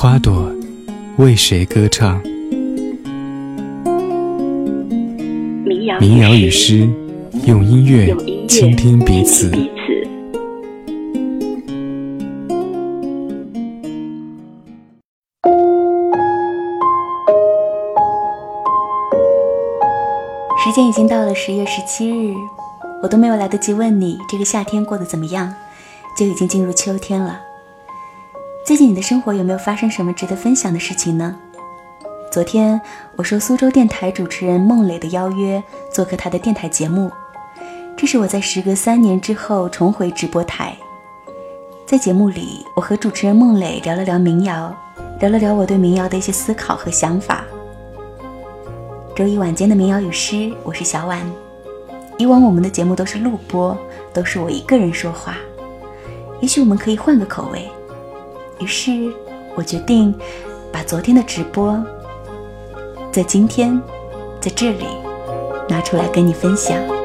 花朵为谁歌唱？民谣与诗，用音乐倾听彼此。时间已经到了十月十七日，我都没有来得及问你这个夏天过得怎么样，就已经进入秋天了。最近你的生活有没有发生什么值得分享的事情呢？昨天我受苏州电台主持人孟磊的邀约，做客他的电台节目，这是我在时隔三年之后重回直播台。在节目里，我和主持人孟磊聊了聊民谣，聊了聊我对民谣的一些思考和想法。周一晚间的民谣与诗，我是小婉。以往我们的节目都是录播，都是我一个人说话。也许我们可以换个口味。于是我决定把昨天的直播，在今天，在这里拿出来跟你分享。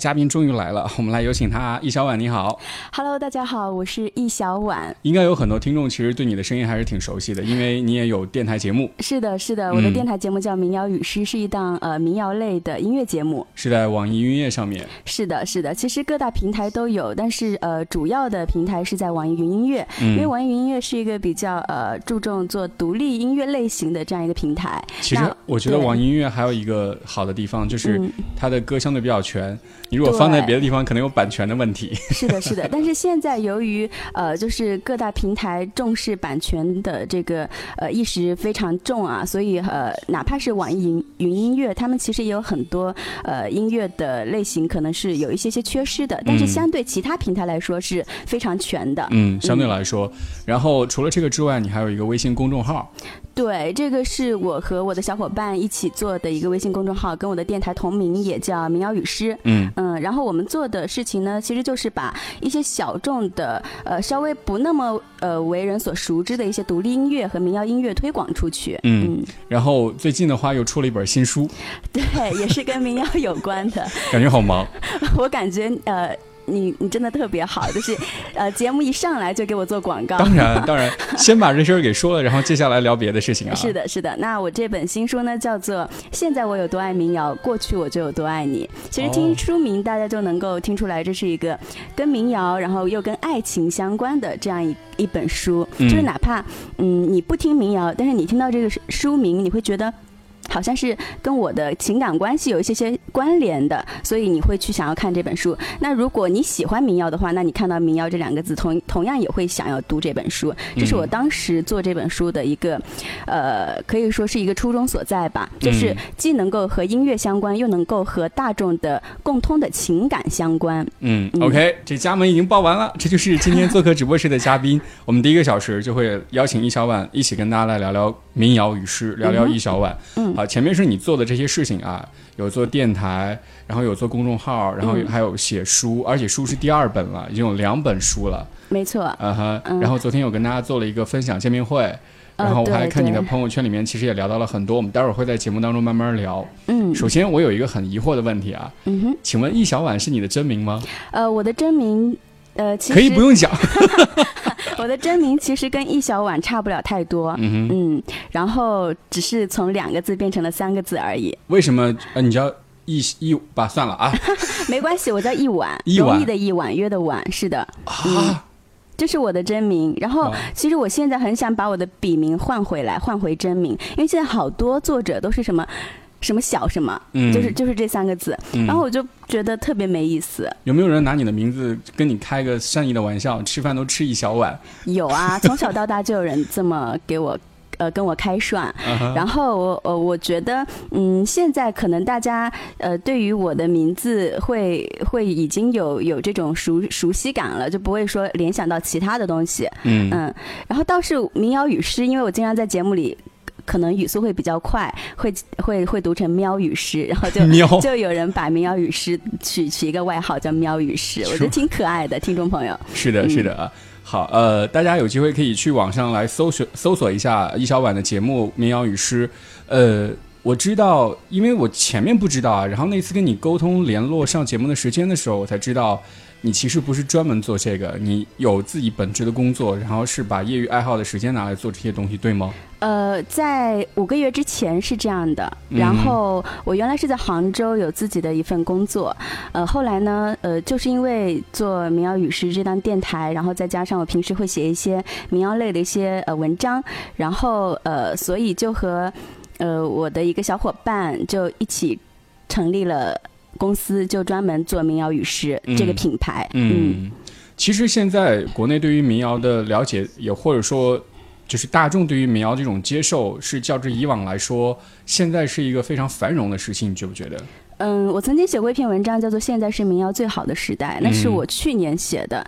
嘉宾终于来了，我们来有请他。易小婉，你好。Hello，大家好，我是易小婉。应该有很多听众其实对你的声音还是挺熟悉的，因为你也有电台节目。是的，是的，我的电台节目叫《民谣与诗》，是一档呃民谣类的音乐节目，是在网易云音乐上面。是的，是的，其实各大平台都有，但是呃主要的平台是在网易云音乐，因为网易云音乐是一个比较呃注重做独立音乐类型的这样一个平台。其实我觉得网易音乐还有一个好的地方，就是它的歌相对比较全。你如果放在别的地方，可能有版权的问题。是的，是的。但是现在由于呃，就是各大平台重视版权的这个呃意识非常重啊，所以呃，哪怕是网易云云音乐，他们其实也有很多呃音乐的类型可能是有一些些缺失的。但是相对其他平台来说是非常全的。嗯，相对来说。然后除了这个之外，你还有一个微信公众号。对，这个是我和我的小伙伴一起做的一个微信公众号，跟我的电台同名，也叫民谣与诗。嗯嗯，然后我们做的事情呢，其实就是把一些小众的、呃稍微不那么呃为人所熟知的一些独立音乐和民谣音乐推广出去。嗯，然后最近的话又出了一本新书，对，也是跟民谣有关的。感觉好忙。我感觉呃。你你真的特别好，就是，呃，节目一上来就给我做广告。当然当然，先把这事儿给说了，然后接下来聊别的事情啊。是的，是的。那我这本新书呢，叫做《现在我有多爱民谣，过去我就有多爱你》。其实听书名，大家就能够听出来，这是一个跟民谣，然后又跟爱情相关的这样一一本书。就是哪怕嗯你不听民谣，但是你听到这个书名，你会觉得。好像是跟我的情感关系有一些些关联的，所以你会去想要看这本书。那如果你喜欢民谣的话，那你看到民谣这两个字，同同样也会想要读这本书。这是我当时做这本书的一个，呃，可以说是一个初衷所在吧，就是既能够和音乐相关，又能够和大众的共通的情感相关。嗯，OK，这家门已经报完了，这就是今天做客直播室的嘉宾。我们第一个小时就会邀请易小婉一起跟大家来聊聊民谣与诗，聊聊易小婉。嗯。啊，前面是你做的这些事情啊，有做电台，然后有做公众号，然后还有写书，而且书是第二本了，已经有两本书了。没错。嗯哼。然后昨天有跟大家做了一个分享见面会，然后我还看你的朋友圈里面，其实也聊到了很多，我们待会儿会在节目当中慢慢聊。嗯。首先，我有一个很疑惑的问题啊。嗯哼。请问易小婉是你的真名吗？呃，我的真名，呃，可以不用讲。我的真名其实跟易小婉差不了太多，嗯嗯，然后只是从两个字变成了三个字而已。为什么？呃，你叫易易吧？算了啊，没关系，我叫易婉，容易的易，婉约的婉，是的，啊，这是我的真名。然后，其实我现在很想把我的笔名换回来，换回真名，因为现在好多作者都是什么。什么小什么，嗯就是就是这三个字，然后我就觉得特别没意思。有没有人拿你的名字跟你开个善意的玩笑？吃饭都吃一小碗？有啊，从小到大就有人这么给我呃跟我开涮。然后我呃我觉得嗯现在可能大家呃对于我的名字会会已经有有这种熟熟悉感了，就不会说联想到其他的东西。嗯嗯，然后倒是民谣与诗，因为我经常在节目里。可能语速会比较快，会会会读成喵语诗，然后就 就有人把民谣语诗取取一个外号叫喵语诗，我觉得挺可爱的，听众朋友。是的，是的啊，好，呃，大家有机会可以去网上来搜索搜索一下易小婉的节目《民谣语诗》。呃，我知道，因为我前面不知道啊，然后那次跟你沟通联络上节目的时间的时候，我才知道。你其实不是专门做这个，你有自己本职的工作，然后是把业余爱好的时间拿来做这些东西，对吗？呃，在五个月之前是这样的。然后我原来是在杭州有自己的一份工作，呃，后来呢，呃，就是因为做民谣与诗这档电台，然后再加上我平时会写一些民谣类的一些呃文章，然后呃，所以就和呃我的一个小伙伴就一起成立了。公司就专门做民谣与诗这个品牌。嗯，其实现在国内对于民谣的了解，也或者说就是大众对于民谣这种接受，是较之以往来说，现在是一个非常繁荣的事情，你觉不觉得？嗯，我曾经写过一篇文章，叫做《现在是民谣最好的时代》，那是我去年写的。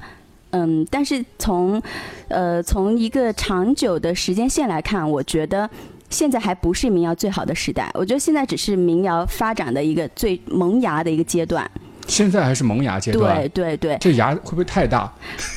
嗯，但是从呃从一个长久的时间线来看，我觉得。现在还不是民谣最好的时代，我觉得现在只是民谣发展的一个最萌芽的一个阶段。现在还是萌芽阶段，对对对。这芽会不会太大？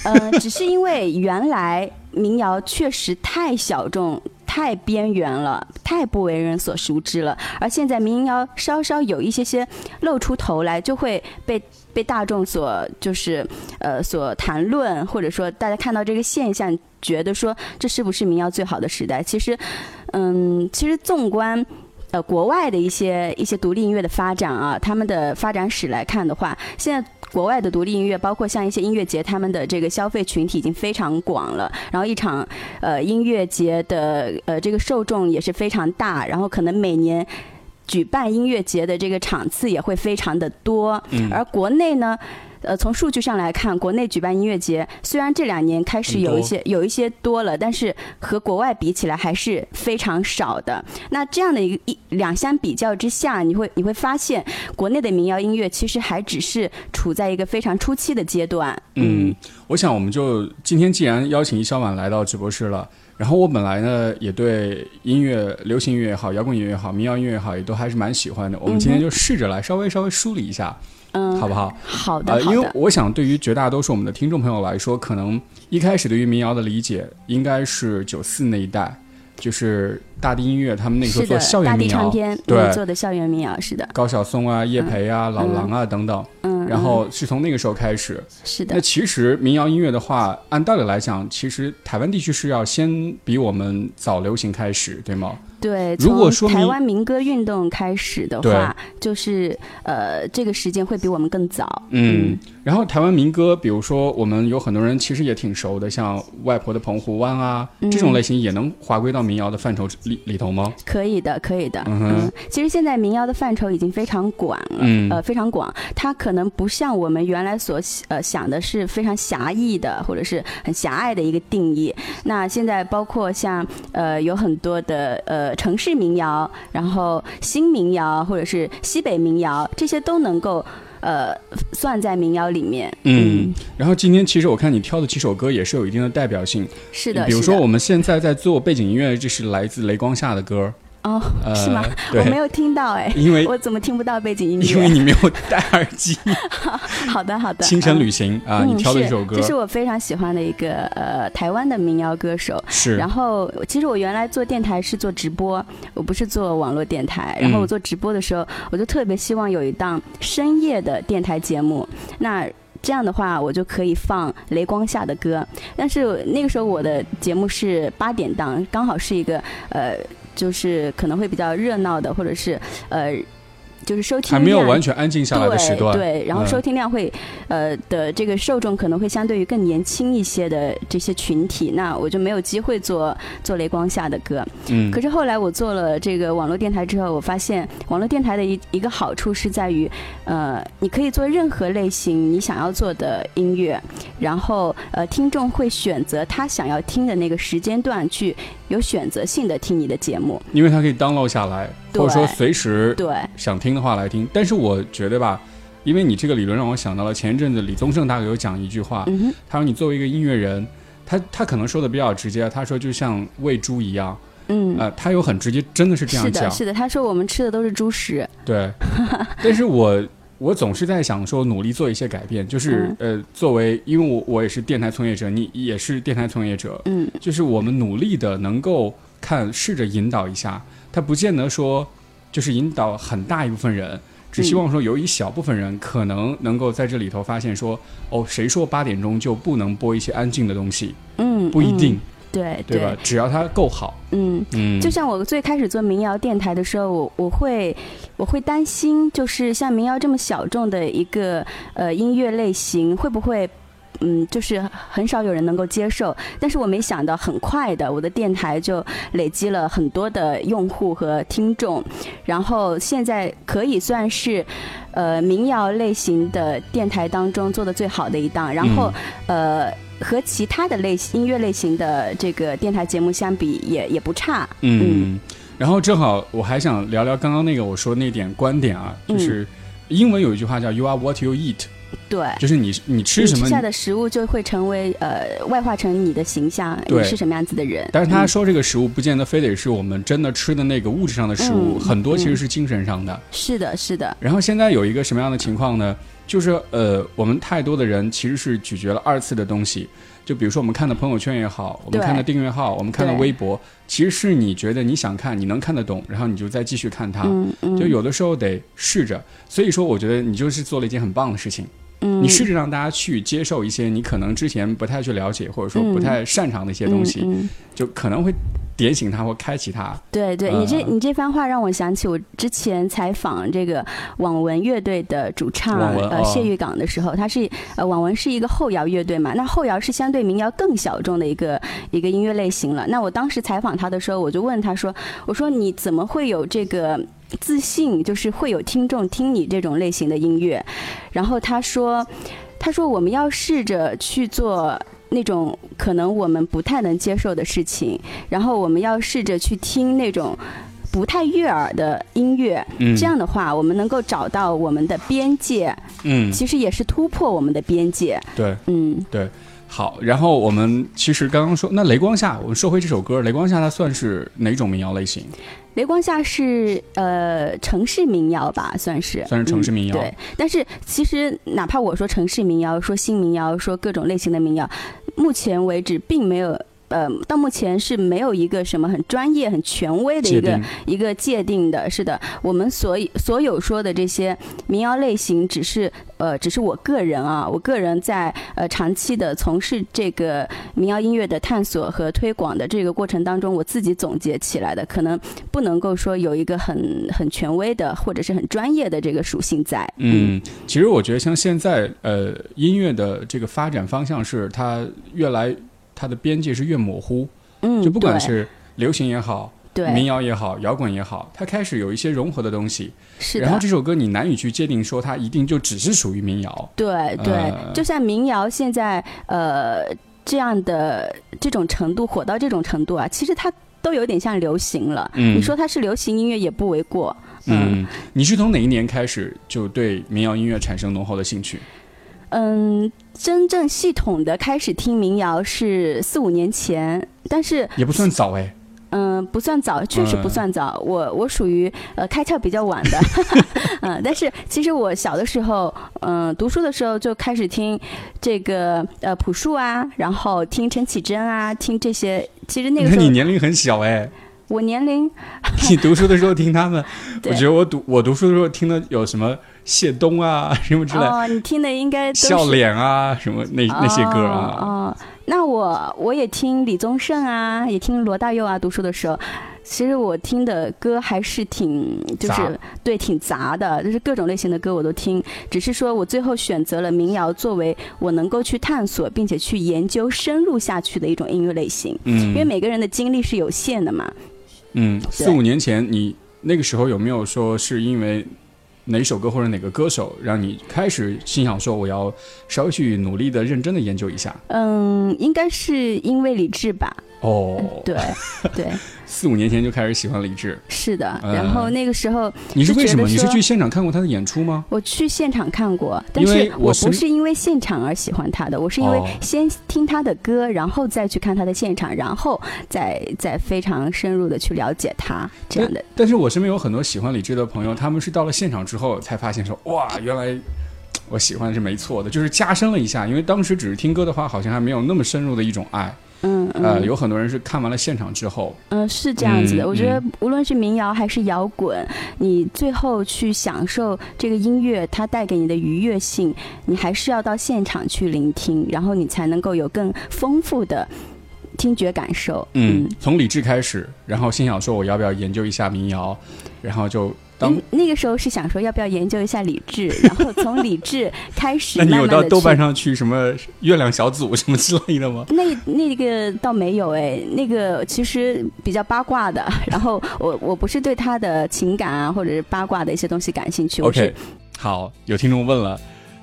呃，只是因为原来民谣确实太小众、太边缘了，太不为人所熟知了，而现在民谣稍稍有一些些露出头来，就会被被大众所就是呃所谈论，或者说大家看到这个现象，觉得说这是不是民谣最好的时代？其实。嗯，其实纵观，呃，国外的一些一些独立音乐的发展啊，他们的发展史来看的话，现在国外的独立音乐，包括像一些音乐节，他们的这个消费群体已经非常广了，然后一场呃音乐节的呃这个受众也是非常大，然后可能每年举办音乐节的这个场次也会非常的多，而国内呢。呃，从数据上来看，国内举办音乐节虽然这两年开始有一些有一些多了，但是和国外比起来还是非常少的。那这样的一个一两相比较之下，你会你会发现，国内的民谣音乐其实还只是处在一个非常初期的阶段。嗯，我想我们就今天既然邀请易小婉来到直播室了，然后我本来呢也对音乐、流行音乐也好、摇滚音乐也好、民谣音乐也好，也都还是蛮喜欢的。我们今天就试着来稍微稍微梳理一下。嗯，好不好？好的，因为我想，对于绝大多数我们的听众朋友来说，可能一开始对于民谣的理解，应该是九四那一代，就是大地音乐他们那个时候做校园民谣，对，做的校园民谣是的，高晓松啊、叶培啊、老狼啊等等。嗯，然后是从那个时候开始，是的。那其实民谣音乐的话，按道理来讲，其实台湾地区是要先比我们早流行开始，对吗？对，如果说台湾民歌运动开始的话，就是呃，这个时间会比我们更早。嗯，然后台湾民歌，比如说我们有很多人其实也挺熟的，像外婆的澎湖湾啊，这种类型也能划归到民谣的范畴里里头吗？可以的，可以的。嗯，其实现在民谣的范畴已经非常广了，呃，非常广。它可能不像我们原来所呃想的是非常狭义的，或者是很狭隘的一个定义。那现在包括像呃有很多的呃。城市民谣，然后新民谣或者是西北民谣，这些都能够呃算在民谣里面。嗯，然后今天其实我看你挑的几首歌也是有一定的代表性。是的，比如说我们现在在做背景音乐，这是来自雷光下的歌。哦，是吗？我没有听到哎，因为我怎么听不到背景音乐？因为你没有戴耳机。好的，好的。清晨旅行啊，你挑的一首歌，这是我非常喜欢的一个呃台湾的民谣歌手。是。然后，其实我原来做电台是做直播，我不是做网络电台。然后我做直播的时候，我就特别希望有一档深夜的电台节目。那这样的话，我就可以放雷光下的歌。但是那个时候我的节目是八点档，刚好是一个呃。就是可能会比较热闹的，或者是呃就是收听还没有完全安静下来的时段，对，然后收听量会，呃的这个受众可能会相对于更年轻一些的这些群体，那我就没有机会做做雷光下的歌。嗯，可是后来我做了这个网络电台之后，我发现网络电台的一一个好处是在于，呃，你可以做任何类型你想要做的音乐，然后呃，听众会选择他想要听的那个时间段去有选择性的听你的节目，因为他可以 download 下来，或者说随时对想听。的话来听，但是我觉得吧，因为你这个理论让我想到了前一阵子李宗盛大概有讲一句话，他说你作为一个音乐人，他他可能说的比较直接，他说就像喂猪一样，嗯，呃，他有很直接，真的是这样讲，是的，他说我们吃的都是猪食，对，但是我我总是在想说努力做一些改变，就是呃，作为因为我我也是电台从业者，你也是电台从业者，嗯，就是我们努力的能够看试着引导一下，他不见得说。就是引导很大一部分人，只希望说有一小部分人可能能够在这里头发现说，哦，谁说八点钟就不能播一些安静的东西？嗯，不一定，对对吧？只要它够好。嗯嗯，就像我最开始做民谣电台的时候，我我会我会担心，就是像民谣这么小众的一个呃音乐类型，会不会？嗯，就是很少有人能够接受，但是我没想到很快的，我的电台就累积了很多的用户和听众，然后现在可以算是，呃，民谣类型的电台当中做的最好的一档，然后呃，和其他的类音乐类型的这个电台节目相比，也也不差。嗯，然后正好我还想聊聊刚刚那个我说那点观点啊，就是英文有一句话叫 “You are what you eat”。对，就是你你吃什么，吃下的食物就会成为呃外化成你的形象，你是什么样子的人。但是他说这个食物不见得非得是我们真的吃的那个物质上的食物，很多其实是精神上的。是的，是的。然后现在有一个什么样的情况呢？就是呃，我们太多的人其实是咀嚼了二次的东西。就比如说我们看的朋友圈也好，我们看的订阅号，我们看的微博，其实是你觉得你想看，你能看得懂，然后你就再继续看它。就有的时候得试着。所以说，我觉得你就是做了一件很棒的事情。你试着让大家去接受一些你可能之前不太去了解或者说不太擅长的一些东西，就可能会点醒他或开启他。对，对你这你这番话让我想起我之前采访这个网文乐队的主唱呃谢玉港的时候，他是呃网文是一个后摇乐队嘛，那后摇是相对民谣更小众的一个一个音乐类型了。那我当时采访他的时候，我就问他说：“我说你怎么会有这个？”自信就是会有听众听你这种类型的音乐，然后他说，他说我们要试着去做那种可能我们不太能接受的事情，然后我们要试着去听那种不太悦耳的音乐，这样的话我们能够找到我们的边界，嗯，其实也是突破我们的边界，对，嗯，对，好，然后我们其实刚刚说那雷光下，我们说回这首歌，雷光下它算是哪种民谣类型？雷光下是呃城市民谣吧，算是算是城市民谣。对，但是其实哪怕我说城市民谣，说新民谣，说各种类型的民谣，目前为止并没有。呃，到目前是没有一个什么很专业、很权威的一个一个界定的。是的，我们所所有说的这些民谣类型，只是呃，只是我个人啊，我个人在呃长期的从事这个民谣音乐的探索和推广的这个过程当中，我自己总结起来的，可能不能够说有一个很 很权威的或者是很专业的这个属性在。嗯，其实我觉得像现在呃音乐的这个发展方向是它越来。它的边界是越模糊，嗯，就不管是流行也好，对，民谣也好，摇滚也好，它开始有一些融合的东西，是。然后这首歌你难以去界定说它一定就只是属于民谣，对对，就像民谣现在呃这样的这种程度火到这种程度啊，其实它都有点像流行了，嗯，你说它是流行音乐也不为过，嗯，你是从哪一年开始就对民谣音乐产生浓厚的兴趣？嗯，真正系统的开始听民谣是四五年前，但是也不算早哎。嗯，不算早，确实不算早。我我属于呃开窍比较晚的，嗯，但是其实我小的时候，嗯，读书的时候就开始听这个呃朴树啊，然后听陈绮贞啊，听这些。其实那个时候你年龄很小哎。我年龄，你读书的时候听他们，我觉得我读我读书的时候听的有什么谢东啊 什么之类。哦，你听的应该笑脸啊什么那那些歌啊。哦，那我我也听李宗盛啊，也听罗大佑啊。读书的时候，其实我听的歌还是挺，就是对，挺杂的，就是各种类型的歌我都听。只是说我最后选择了民谣作为我能够去探索并且去研究深入下去的一种音乐类型。嗯，因为每个人的精力是有限的嘛。嗯，四五年前你那个时候有没有说是因为？哪首歌或者哪个歌手让你开始心想说我要稍微去努力的、认真的研究一下？嗯，应该是因为李志吧。哦，对对。四五年前就开始喜欢李志，是的。然后那个时候，你是为什么？你是去现场看过他的演出吗？我去现场看过，但是我不是因为现场而喜欢他的，我是因为先听他的歌，然后再去看他的现场，然后再再非常深入的去了解他这样的。但是我身边有很多喜欢李志的朋友，他们是到了现场之后才发现说，哇，原来我喜欢是没错的，就是加深了一下，因为当时只是听歌的话，好像还没有那么深入的一种爱。嗯呃，有很多人是看完了现场之后，嗯，是这样子的。我觉得无论是民谣还是摇滚，你最后去享受这个音乐它带给你的愉悦性，你还是要到现场去聆听，然后你才能够有更丰富的听觉感受。嗯，从理智开始，然后心想说我要不要研究一下民谣，然后就。当那个时候是想说要不要研究一下李志，然后从李志开始。那你有到豆瓣上去什么月亮小组什么之类的吗？那那个倒没有哎，那个其实比较八卦的。然后我我不是对他的情感啊或者是八卦的一些东西感兴趣。OK，好，有听众问了，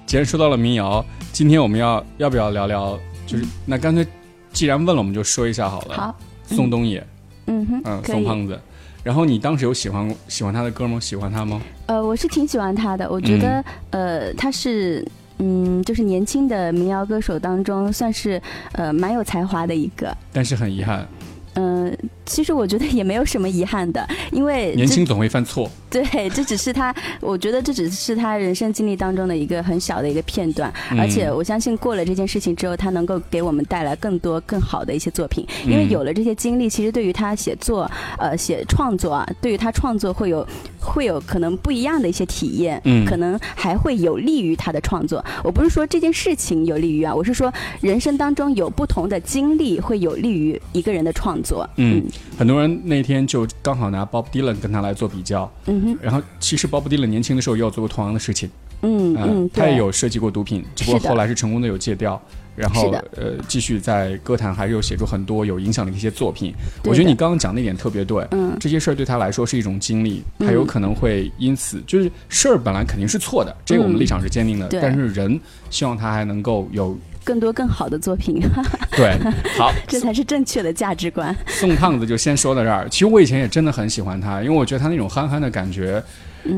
既然说到了民谣，今天我们要要不要聊聊？就是那干脆既然问了，我们就说一下好了。好，宋冬野，嗯哼，嗯，宋胖子。然后你当时有喜欢喜欢他的歌吗？喜欢他吗？呃，我是挺喜欢他的。我觉得，呃，他是，嗯，就是年轻的民谣歌手当中，算是呃蛮有才华的一个。但是很遗憾。嗯，其实我觉得也没有什么遗憾的，因为年轻总会犯错。对，这只是他，我觉得这只是他人生经历当中的一个很小的一个片段，而且我相信过了这件事情之后，他能够给我们带来更多更好的一些作品，因为有了这些经历，其实对于他写作，呃，写创作啊，对于他创作会有会有可能不一样的一些体验，嗯，可能还会有利于他的创作。我不是说这件事情有利于啊，我是说人生当中有不同的经历会有利于一个人的创作。嗯，很多人那天就刚好拿 Bob Dylan 跟他来做比较，嗯。然后，其实 Bob Dylan 年轻的时候也有做过同样的事情，嗯嗯，他也有涉及过毒品，只不过后来是成功的有戒掉，然后呃，继续在歌坛还是有写出很多有影响的一些作品。我觉得你刚刚讲那点特别对，嗯，这些事儿对他来说是一种经历，他有可能会因此就是事儿本来肯定是错的，这个我们立场是坚定的，但是人希望他还能够有。更多更好的作品，对，好，这才是正确的价值观。宋胖子就先说到这儿。其实我以前也真的很喜欢他，因为我觉得他那种憨憨的感觉，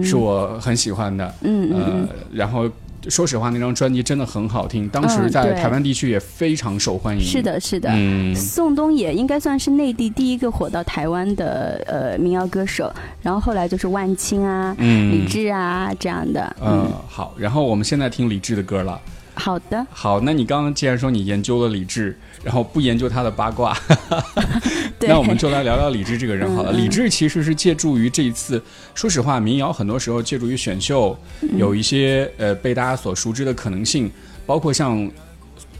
是我很喜欢的。嗯嗯。然后说实话，那张专辑真的很好听，当时在台湾地区也非常受欢迎。是的，是的。嗯。宋冬野应该算是内地第一个火到台湾的呃民谣歌手，然后后来就是万青啊、李志啊这样的。嗯，好。然后我们现在听李志的歌了。好的，好，那你刚刚既然说你研究了李志，然后不研究他的八卦，那我们就来聊聊李志这个人好了。李志其实是借助于这一次，说实话，民谣很多时候借助于选秀，有一些呃被大家所熟知的可能性，包括像。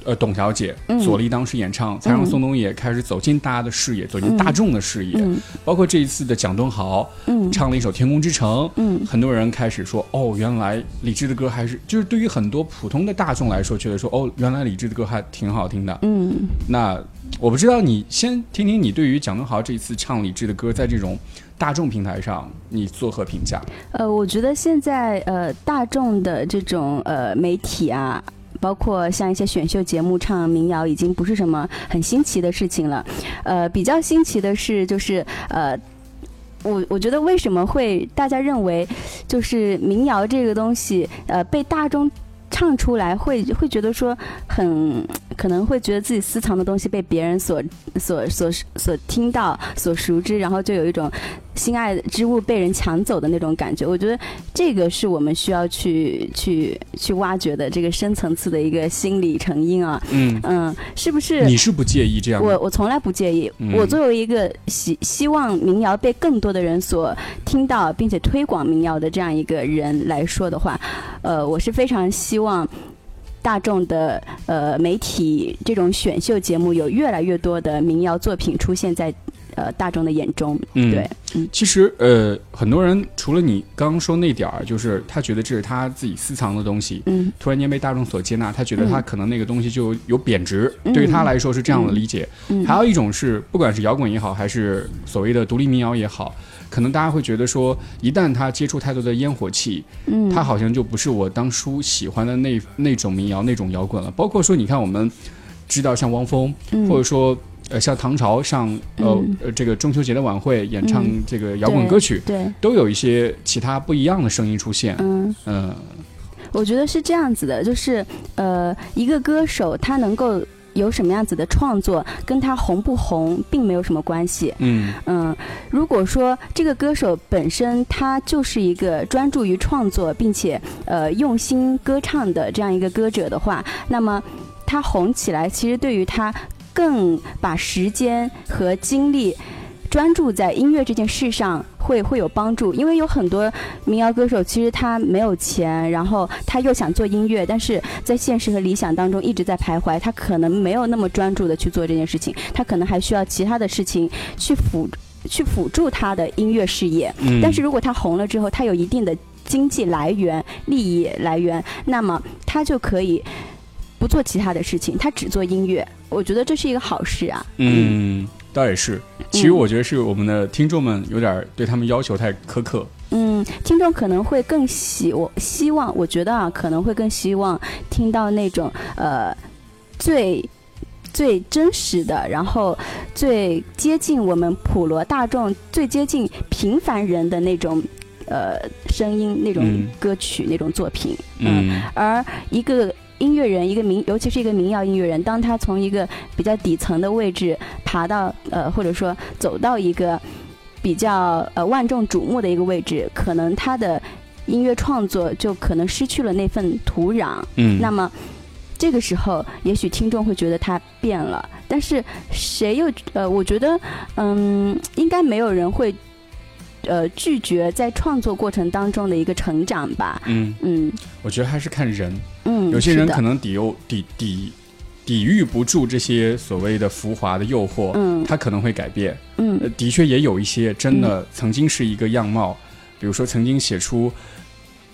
呃，董小姐，左立当时演唱，才让宋冬野开始走进大家的视野，走进大众的视野。包括这一次的蒋敦豪，唱了一首《天空之城》，很多人开始说，哦，原来李志的歌还是，就是对于很多普通的大众来说，觉得说，哦，原来李志的歌还挺好听的。嗯，那我不知道，你先听听你对于蒋敦豪这一次唱李志的歌，在这种大众平台上，你作何评价？呃，我觉得现在呃，大众的这种呃媒体啊。包括像一些选秀节目唱民谣，已经不是什么很新奇的事情了。呃，比较新奇的是，就是呃，我我觉得为什么会大家认为，就是民谣这个东西，呃，被大众唱出来，会会觉得说很可能会觉得自己私藏的东西被别人所所所所听到、所熟知，然后就有一种。心爱之物被人抢走的那种感觉，我觉得这个是我们需要去去去挖掘的这个深层次的一个心理成因啊。嗯嗯，是不是？你是不介意这样？我我从来不介意。我作为一个希希望民谣被更多的人所听到，并且推广民谣的这样一个人来说的话，呃，我是非常希望大众的呃媒体这种选秀节目有越来越多的民谣作品出现在。呃大众的眼中。嗯，对，嗯，其实呃，很多人除了你刚刚说那点儿，就是他觉得这是他自己私藏的东西，嗯，突然间被大众所接纳，他觉得他可能那个东西就有贬值，嗯对于他来说是这样的理解。嗯还有一种是，不管是摇滚也好，还是所谓的独立民谣也好，可能大家会觉得说，一旦他接触太多的烟火气，嗯，他好像就不是我当初喜欢的那那种民谣那种摇滚了。包括说，你看我们知道像汪峰，嗯或者说呃像唐朝上呃、嗯呃这个中秋节的晚会演唱嗯这个摇滚歌曲，对，都有一些其他不一样的声音出现。嗯。嗯我觉得是这样子的，就是呃，一个歌手他能够有什么样子的创作，跟他红不红并没有什么关系。嗯嗯，如果说这个歌手本身他就是一个专注于创作，并且呃用心歌唱的这样一个歌者的话，那么他红起来，其实对于他更把时间和精力专注在音乐这件事上会会有帮助，因为有很多民谣歌手其实他没有钱，然后他又想做音乐，但是在现实和理想当中一直在徘徊，他可能没有那么专注的去做这件事情，他可能还需要其他的事情去辅去辅助他的音乐事业。嗯，但是如果他红了之后，他有一定的经济来源、利益来源，那么他就可以不做其他的事情，他只做音乐。我觉得这是一个好事啊。嗯，倒也是。其实我觉得是我们的听众们有点儿对他们要求太苛刻。嗯，听众可能会更希我希望，我觉得啊，可能会更希望听到那种呃最最真实的，然后最接近我们普罗大众、最接近平凡人的那种呃声音、那种嗯歌曲、那种作品。嗯而一个音乐人，一个民，尤其是一个民谣音乐人，当他从一个比较底层的位置爬到呃，或者说走到一个比较呃万众瞩目的一个位置，可能他的音乐创作就可能失去了那份土壤。嗯，那么这个时候，也许听众会觉得他变了，但是谁又呃，我觉得嗯，应该没有人会呃拒绝在创作过程当中的一个成长吧。嗯，嗯我觉得还是看人。嗯，有些人可能抵诱抵抵抵御不住这些所谓的浮华的诱惑，嗯。他可能会改变。嗯。呃，的确也有一些真的曾经是一个样貌，比如说曾经写出。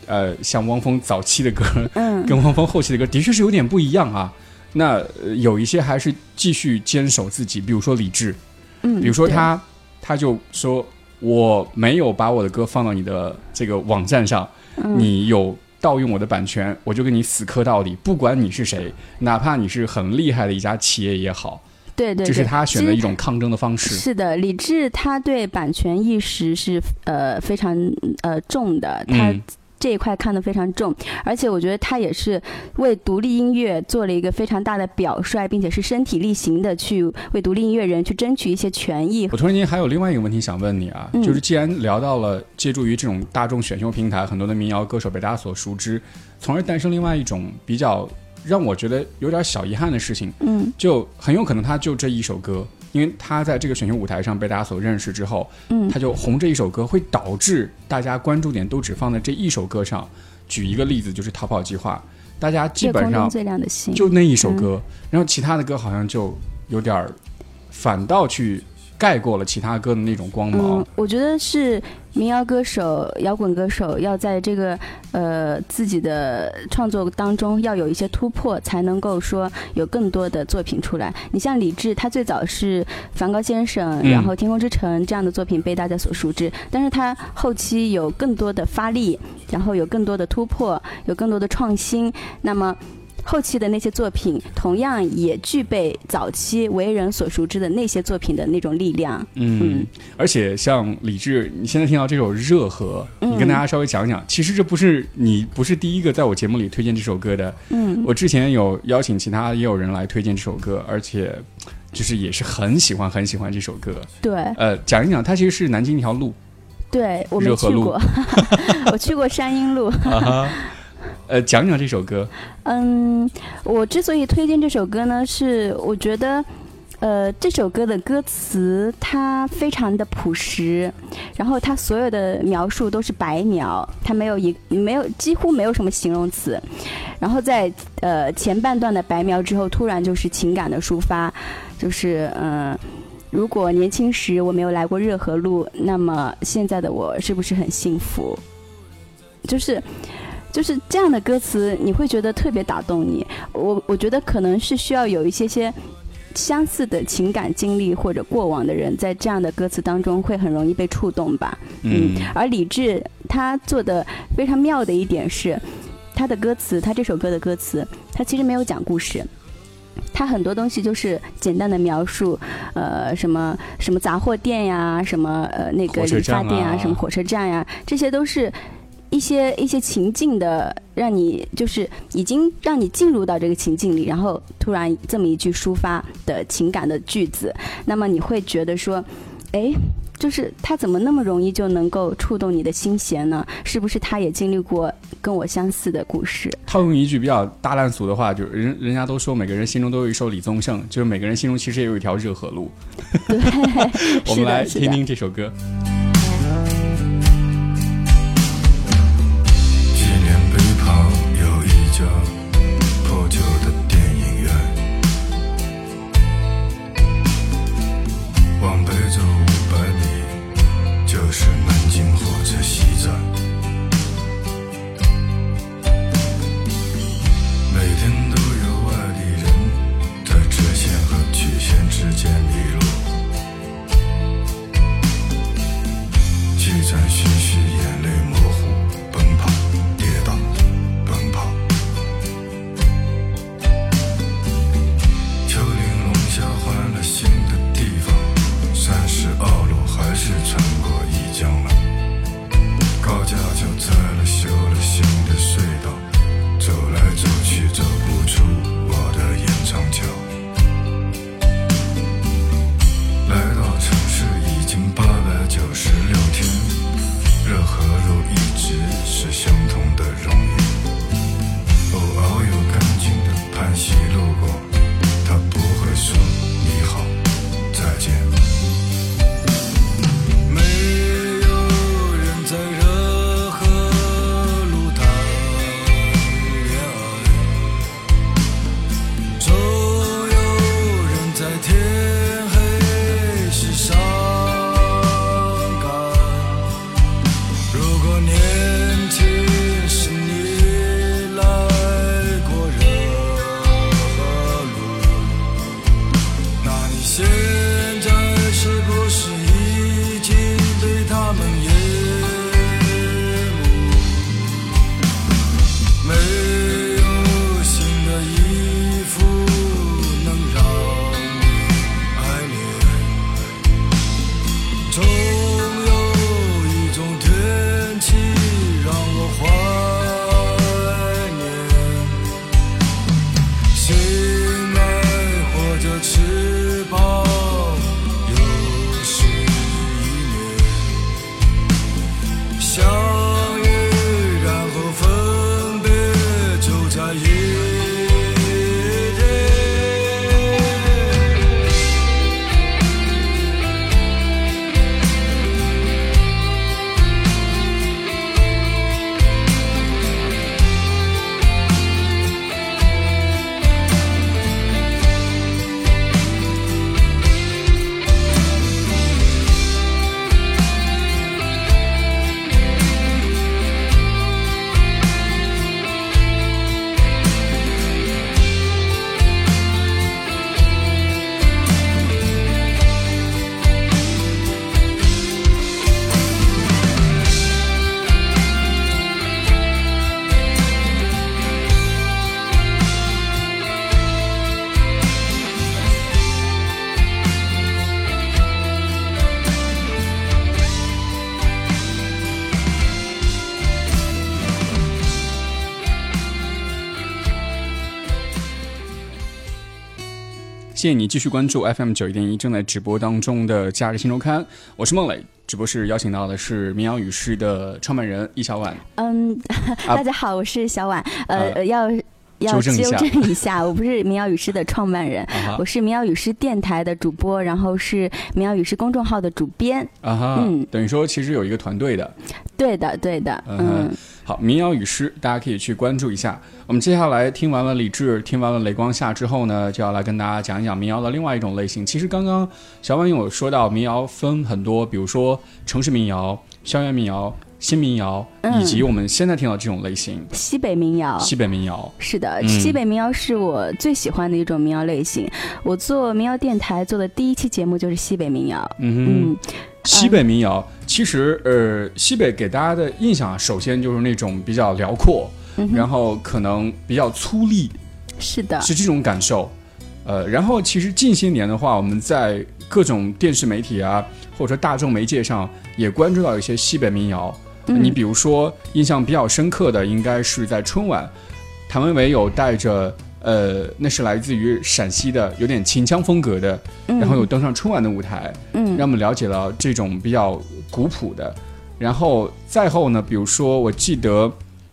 呃，像汪峰早期的歌，嗯。跟汪峰后期的歌的确是有点不一样啊。那、呃有一些还是继续坚守自己，比如说李志，嗯，比如说他，他就说我没有把我的歌放到你的这个网站上，嗯。你有盗用我的版权，我就跟你死磕到底，不管你是谁，哪怕你是很厉害的一家企业也好，对对，这是他选的一种抗争的方式。是的，李志他对版权意识是呃非常呃重的，他嗯这一块看得非常重，而且我觉得他也是为独立音乐做了一个非常大的表率，并且是身体力行的去为独立音乐人去争取一些权益。我突然间还有另外一个问题想问你啊，嗯就是既然聊到了借助于这种大众选秀平台，很多的民谣歌手被大家所熟知，从而诞生另外一种比较让我觉得有点小遗憾的事情，嗯就很有可能他就这一首歌，因为他在这个选秀舞台上被大家所认识之后，嗯。他就红这一首歌，会导致大家关注点都只放在这一首歌上。举一个例子，就是《逃跑计划》，大家基本上最亮的星，就那一首歌，然后其他的歌好像就有点儿反倒去盖过了其他歌的那种光芒嗯。，我觉得是民谣歌手、摇滚歌手要在这个呃自己的创作当中要有一些突破，才能够说有更多的作品出来。你像李志，他最早是《梵高先生》，嗯然后《天空之城》这样的作品被大家所熟知，但是他后期有更多的发力，然后有更多的突破，有更多的创新，那么。后期的那些作品，同样也具备早期为人所熟知的那些作品的那种力量。嗯嗯，而且像李志，你现在听到这首《热河》，嗯。你跟大家稍微讲讲，其实这不是你不是第一个在我节目里推荐这首歌的，嗯，我之前有邀请其他也有人来推荐这首歌，而且就是也是很喜欢很喜欢这首歌。对。呃，讲一讲，它其实是南京一条路。对，我没热河路。去过，我去过山阴路。呃，讲讲这首歌，嗯，我之所以推荐这首歌呢，是我觉得。呃，这首歌的歌词它非常的朴实，然后它所有的描述都是白描，它没有一没有几乎没有什么形容词，然后在呃前半段的白描之后，突然就是情感的抒发，就是嗯、如果年轻时我没有来过热河路，那么现在的我是不是很幸福？就是，就是这样的歌词，你会觉得特别打动你。我我觉得可能是需要有一些些相似的情感经历或者过往的人，在这样的歌词当中会很容易被触动吧。嗯。而李志他做的非常妙的一点是，他的歌词，他这首歌的歌词，他其实没有讲故事。他很多东西就是简单的描述，呃，什么什么杂货店呀，什么呃那个理发店啊，什么火车站呀，这些都是一些一些情境的，让你就是已经让你进入到这个情境里，然后突然这么一句抒发的情感的句子，那么你会觉得说，哎。就是他怎么那么容易就能够触动你的心弦呢？是不是他也经历过跟我相似的故事？套用一句比较大烂俗的话，就是人人家都说每个人心中都有一首李宗盛，就是每个人心中其实也有一条热河路。对，我们来听听这首歌。一直在寻。谢谢你继续关注 FM 九一点一正在直播当中的假日新周刊，我是孟磊，直播室邀请到的是民谣语诗的创办人易小婉。嗯，大家好，我是小婉。呃，要要纠正一下我不是民谣与诗的创办人，啊 我是民谣与诗电台的主播，然后是民谣与诗公众号的主编。啊哈，嗯等于说其实有一个团队的。对的，对的，嗯嗯，好，民谣与诗，大家可以去关注一下。我们接下来听完了李志，听完了雷光夏之后呢，就要来跟大家讲一讲民谣的另外一种类型。其实刚刚小婉有说到，民谣分很多，比如说城市民谣、校园民谣、新民谣，嗯以及我们现在听到这种类型西北民谣。西北民谣。是的，嗯西北民谣是我最喜欢的一种民谣类型。我做民谣电台做的第一期节目就是西北民谣。嗯哼，嗯，西北民谣其实呃，西北给大家的印象啊，首先就是那种比较辽阔，嗯然后可能比较粗粝，是的，是这种感受。呃，然后其实近些年的话，我们在各种电视媒体啊，或者说大众媒介上，也关注到一些西北民谣。嗯。你比如说，印象比较深刻的，应该是在春晚，谭维维有带着呃，那是来自于陕西的，有点秦腔风格的，嗯。然后有登上春晚的舞台，嗯。让我们了解了这种比较古朴的。然后再后呢，比如说，我记得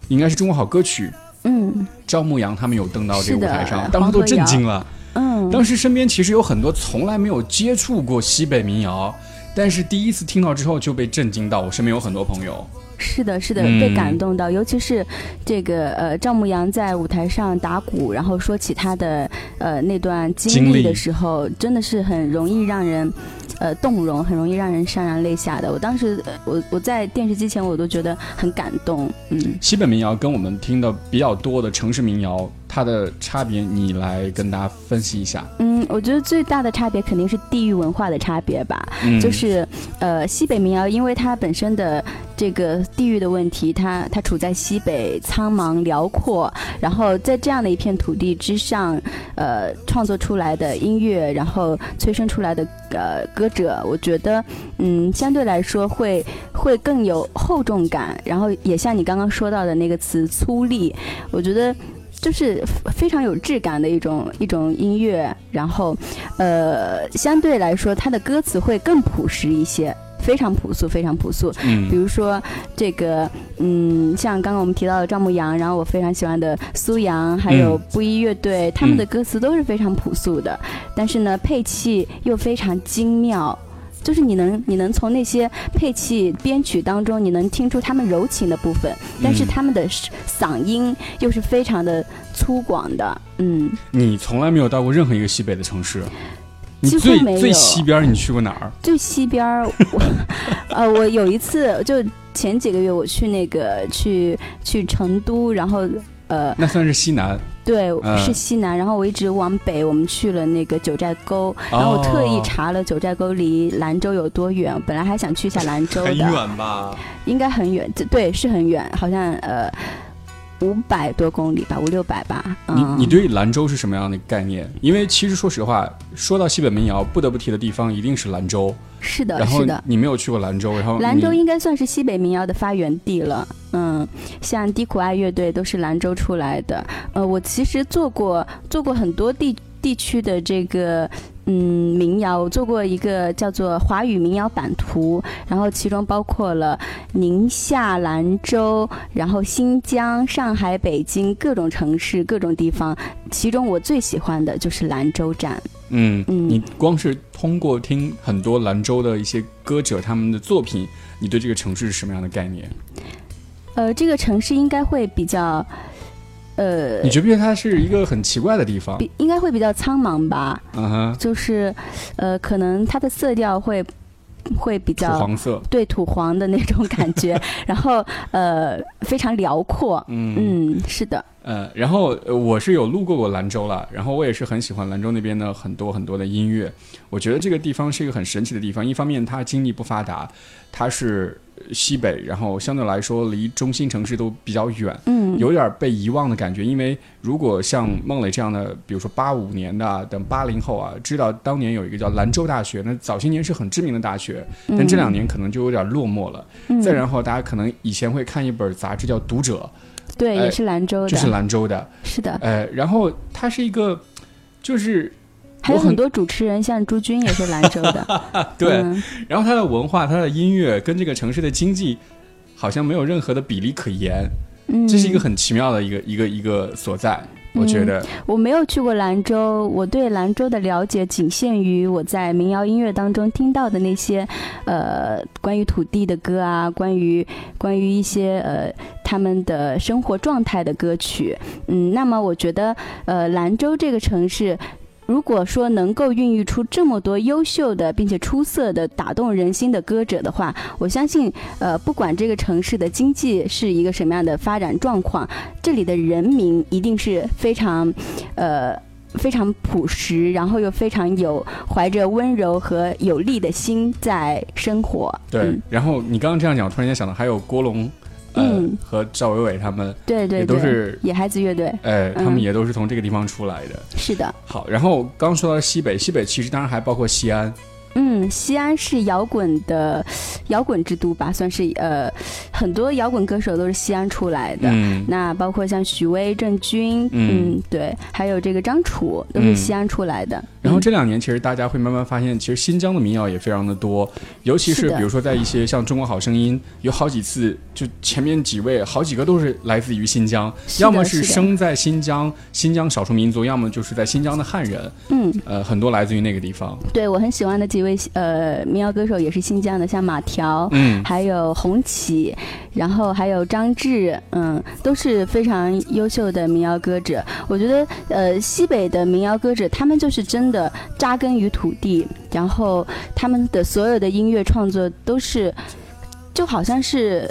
应该是中国好歌曲，嗯。赵牧阳他们有登到这个舞台上，当时都震惊了。嗯，当时身边其实有很多从来没有接触过西北民谣，但是第一次听到之后就被震惊到。我身边有很多朋友，是的，是的，嗯被感动到，尤其是这个呃赵牧阳在舞台上打鼓，然后说起他的呃那段经历的时候，真的是很容易让人呃动容，很容易让人潸然泪下的。我当时呃我我在电视机前我都觉得很感动，嗯。西北民谣跟我们听的比较多的城市民谣，它的差别你来跟大家分析一下。嗯，我觉得最大的差别肯定是地域文化的差别吧。嗯，就是呃，西北民谣，因为它本身的这个地域的问题，它它处在西北，苍茫辽阔，然后在这样的一片土地之上，呃，创作出来的音乐，然后催生出来的呃歌者，我觉得嗯，相对来说会会更有厚重感，然后也像你刚刚说到的那个词粗粝，我觉得。就是非常有质感的一种一种音乐，然后，呃，相对来说，它的歌词会更朴实一些，非常朴素，非常朴素。比嗯如说这个，嗯，像刚刚我们提到的赵牧阳，然后我非常喜欢的苏阳，还有嗯布衣乐队，他们的歌词都是非常朴素的，但是呢，配器又非常精妙。就是你能，你能从那些配器编曲当中，你能听出他们柔情的部分，但是嗯他们的嗓音又是非常的粗犷的，嗯，你从来没有到过任何一个西北的城市，你几乎最最西边你去过哪儿？最西边儿，我呃，我有一次就前几个月我去那个去去成都，然后呃，那算是西南。对，嗯是西南，然后我一直往北，我们去了那个九寨沟，然后我特意哦查了九寨沟离兰州有多远，本来还想去一下兰州的，很远吧？应该很远，对，是很远，好像呃五百多公里吧，五六百吧，你嗯，你对兰州是什么样的概念？因为其实说实话，说到西北民谣，不得不提的地方一定是兰州。是的，是的。你没有去过兰州，然后兰州应该算是西北民谣的发源地了，嗯，像低苦爱乐队都是兰州出来的。呃，我其实做过做过很多地地区的这个嗯民谣，我做过一个叫做华语民谣版图，然后其中包括了宁夏、兰州，然后新疆、上海、北京各种城市、各种地方，其中我最喜欢的就是兰州站。嗯，嗯你光是通过听很多兰州的一些歌者他们的作品，你对这个城市是什么样的概念？呃，这个城市应该会比较。呃，你觉不觉得它是一个很奇怪的地方？比应该会比较苍茫吧，嗯哼，就是，呃，可能它的色调会会比土较黄色。对土黄的那种感觉，然后呃非常辽阔，嗯嗯，是的，呃，然后呃我是有路过过兰州了，然后我也是很喜欢兰州那边的很多很多的音乐。我觉得这个地方是一个很神奇的地方，一方面它经济不发达，它是西北，然后相对来说离中心城市都比较远，嗯，有点儿被遗忘的感觉。因为如果像孟磊这样的，比如说八五年的啊等八零后啊，知道当年有一个叫兰州大学，那早些年是很知名的大学，但这两年可能就有点落寞了。嗯再然后，大家可能以前会看一本杂志叫《读者对，哎也是兰州》，的，就是兰州的，是的，呃，然后他是一个，就是很还有很多主持人，像朱军也是兰州的，对，嗯。然后他的文化、他的音乐跟这个城市的经济好像没有任何的比例可言，嗯，这是一个很奇妙的一个一个一个所在。我觉得。我没有去过兰州，我对兰州的了解仅限于我在民谣音乐当中听到的那些，呃，关于土地的歌啊，关于关于一些呃他们的生活状态的歌曲。嗯，那么我觉得，呃，兰州这个城市。如果说能够孕育出这么多优秀的并且出色的打动人心的歌者的话，我相信，呃，不管这个城市的经济是一个什么样的发展状况，这里的人民一定是非常，呃，非常朴实，然后又非常有怀着温柔和有力的心在生活。对，然后你刚刚这样讲，我突然间想到还有郭龙。嗯，和赵伟伟他们，对对，也都是野孩子乐队，哎，他们也都是从这个地方出来的。是的。好，然后刚说到西北，西北其实当然还包括西安。嗯，西安是摇滚的摇滚之都吧，算是呃，很多摇滚歌手都是西安出来的。嗯，那包括像许巍、郑钧，嗯，对，还有这个张楚，都是西安出来的。然后这两年，其实大家会慢慢发现，其实新疆的民谣也非常的多，尤其是比如说在一些像《中国好声音》，有好几次就前面几位好几个都是来自于新疆，要么是生在新疆新疆少数民族，要么就是在新疆的汉人。嗯，呃，很多来自于那个地方。对我很喜欢的几位。呃，民谣歌手也是新疆的，像马条，嗯，还有红旗，然后还有张志，嗯，都是非常优秀的民谣歌者。我觉得，呃，西北的民谣歌者，他们就是真的扎根于土地，然后他们的所有的音乐创作都是，就好像是，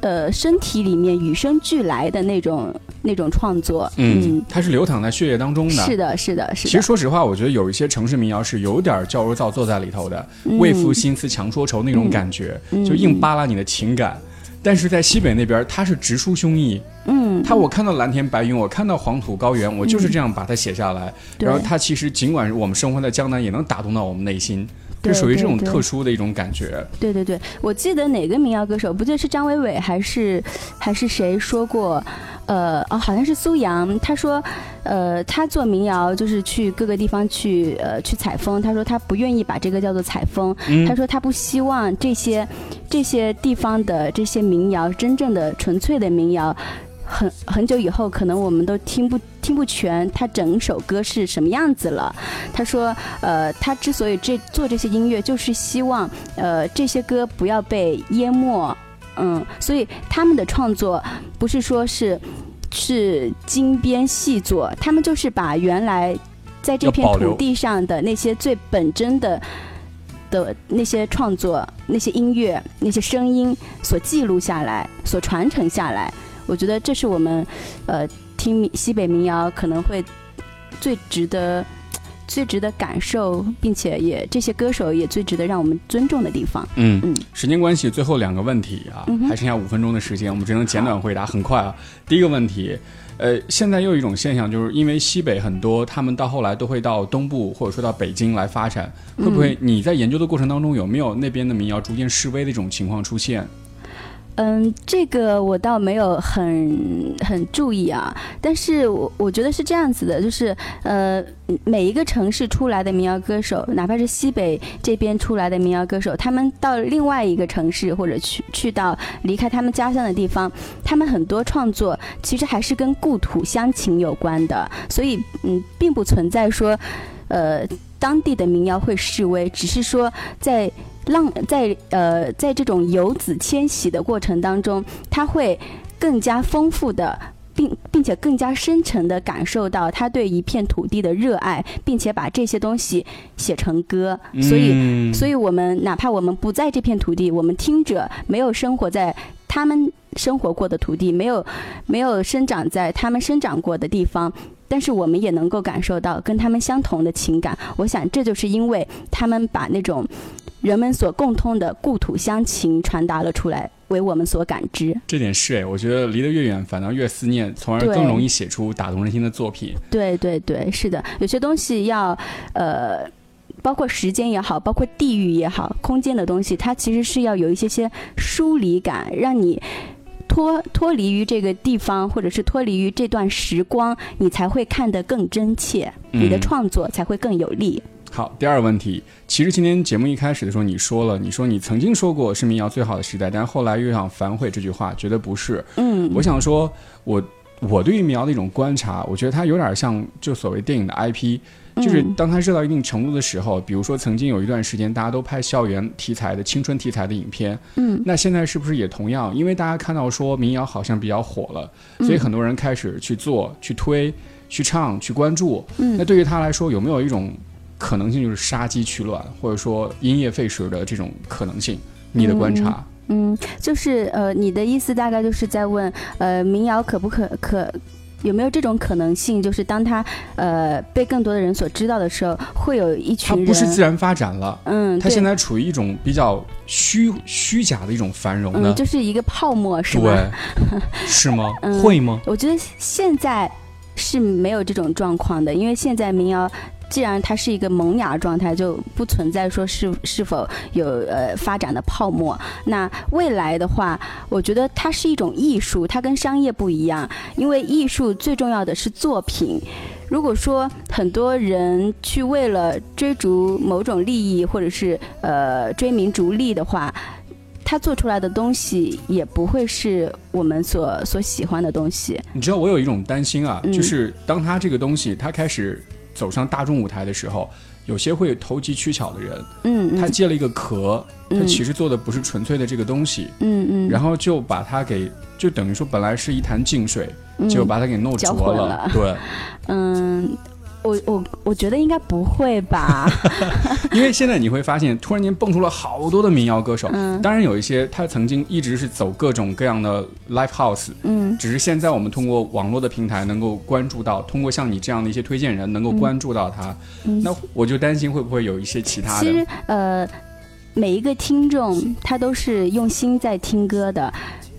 呃，身体里面与生俱来的那种。那种创作，嗯，它是流淌在血液当中的。是的，是的，是的。其实说实话，我觉得有一些城市民谣是有点矫揉造作在里头的，为赋新词强说愁那种感觉，就硬扒拉你的情感。但是在西北那边，它是直抒胸臆。嗯，他我看到蓝天白云，我看到黄土高原，我就是这样把它写下来。然后它其实尽管我们生活在江南，也能打动到我们内心。是属于这种特殊的一种感觉。对对对，我记得哪个民谣歌手，不记得是张伟伟还是还是谁说过，呃，哦，好像是苏阳，他说，呃，他做民谣就是去各个地方去，呃，去采风。他说他不愿意把这个叫做采风，他说他不希望这些这些地方的这些民谣，真正的纯粹的民谣。很很久以后，可能我们都听不听不全他整首歌是什么样子了。他说，呃，他之所以这做这些音乐，就是希望，呃，这些歌不要被淹没，嗯，所以他们的创作不是说是是精编细作，他们就是把原来在这片土地上的那些最本真的的那些创作、那些音乐、那些声音所记录下来，所传承下来。我觉得这是我们，呃，听西北民谣可能会最值得、最值得感受，并且也这些歌手也最值得让我们尊重的地方。嗯嗯。时间关系，最后两个问题啊，还剩下五分钟的时间，我们只能简短回答，很快啊。第一个问题，呃，现在又有一种现象，就是因为西北很多，他们到后来都会到东部或者说到北京来发展，会不会你在研究的过程当中有没有那边的民谣逐渐式微的一种情况出现？嗯，这个我倒没有很很注意啊，但是我我觉得是这样子的，就是呃，每一个城市出来的民谣歌手，哪怕是西北这边出来的民谣歌手，他们到另外一个城市或者去去到离开他们家乡的地方，他们很多创作其实还是跟故土乡情有关的，所以嗯，并不存在说，呃，当地的民谣会示威，只是说在。浪在呃，在这种游子迁徙的过程当中，他会更加丰富的，并并且更加深沉的感受到他对一片土地的热爱，并且把这些东西写成歌。所以，所以我们哪怕我们不在这片土地，我们听着没有生活在他们生活过的土地，没有没有生长在他们生长过的地方，但是我们也能够感受到跟他们相同的情感。我想，这就是因为他们把那种。人们所共通的故土乡情传达了出来，为我们所感知。这点是哎，我觉得离得越远，反倒越思念，从而更容易写出打动人心的作品。对对对，是的，有些东西要，呃，包括时间也好，包括地域也好，空间的东西，它其实是要有一些些疏离感，让你脱脱离于这个地方，或者是脱离于这段时光，你才会看得更真切，你的创作才会更有力。好，第二个问题，其实今天节目一开始的时候你说了，你说你曾经说过是民谣最好的时代，但是后来又想反悔这句话，觉得不是。嗯，我想说，我我对于民谣的一种观察，我觉得它有点像就所谓电影的 IP，就是当它热到一定程度的时候，比如说曾经有一段时间大家都拍校园题材的青春题材的影片，嗯，那现在是不是也同样？因为大家看到说民谣好像比较火了，所以很多人开始去做、去推、去唱、去关注。嗯，那对于他来说，有没有一种可能性，就是杀鸡取卵，或者说因噎废食的这种可能性？你的观察？嗯，就是呃，你的意思大概就是在问，呃，民谣可不可可有没有这种可能性？就是当他呃被更多的人所知道的时候，会有一群人，它不是自然发展了，嗯，它现在处于一种比较虚虚假的一种繁荣的，就是一个泡沫，是吗？对，是吗？嗯、会吗？我觉得现在是没有这种状况的，因为现在民谣。既然它是一个萌芽状态，就不存在说是是否有呃发展的泡沫。那未来的话，我觉得它是一种艺术，它跟商业不一样。因为艺术最重要的是作品。如果说很多人去为了追逐某种利益，或者是呃追名逐利的话，他做出来的东西也不会是我们所所喜欢的东西。你知道，我有一种担心啊，就是当他这个东西他开始。走上大众舞台的时候，有些会投机取巧的人，嗯，他借了一个壳，他其实做的不是纯粹的这个东西，嗯嗯，然后就把它给，就等于说本来是一潭净水，结果把它给弄浊了，对，嗯。我我我觉得应该不会吧，因为现在你会发现，突然间蹦出了好多的民谣歌手。嗯，当然有一些他曾经一直是走各种各样的 live house。嗯，只是现在我们通过网络的平台能够关注到，通过像你这样的一些推荐人能够关注到他。那我就担心会不会有一些其他的。其实呃，每一个听众他都是用心在听歌的。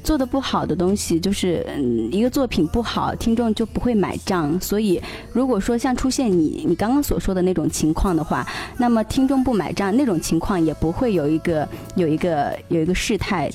做的不好的东西，就是嗯，一个作品不好，听众就不会买账。所以，如果说像出现你你刚刚所说的那种情况的话，那么听众不买账，那种情况也不会有一个有一个有一个事态，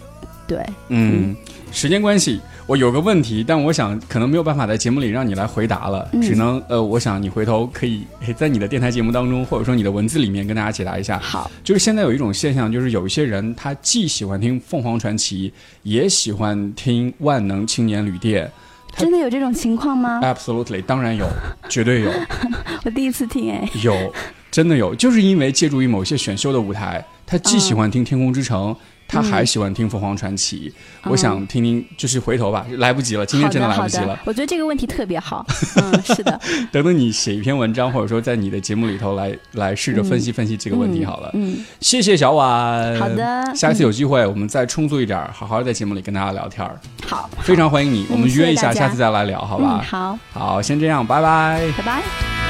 对，嗯，时间关系。我有个问题，但我想可能没有办法在节目里让你来回答了，只能呃，我想你回头可以在你的电台节目当中，或者说你的文字里面跟大家解答一下。好，就是现在有一种现象，就是有一些人他既喜欢听凤凰传奇，也喜欢听万能青年旅店。真的有这种情况吗？Absolutely，当然有，绝对有。我第一次听哎。有，真的有，就是因为借助于某些选秀的舞台，他既喜欢听天空之城。他还喜欢听凤凰传奇，我想听听，就是回头吧，来不及了，今天真的来不及了。我觉得这个问题特别好，嗯，是的。等等你写一篇文章，或者说在你的节目里头来来试着分析分析这个问题好了。嗯，谢谢小婉。好的，下一次有机会我们再充足一点，好好在节目里跟大家聊天好，非常欢迎你，我们约一下，下次再来聊，好吧？好，好，先这样，拜拜，拜拜。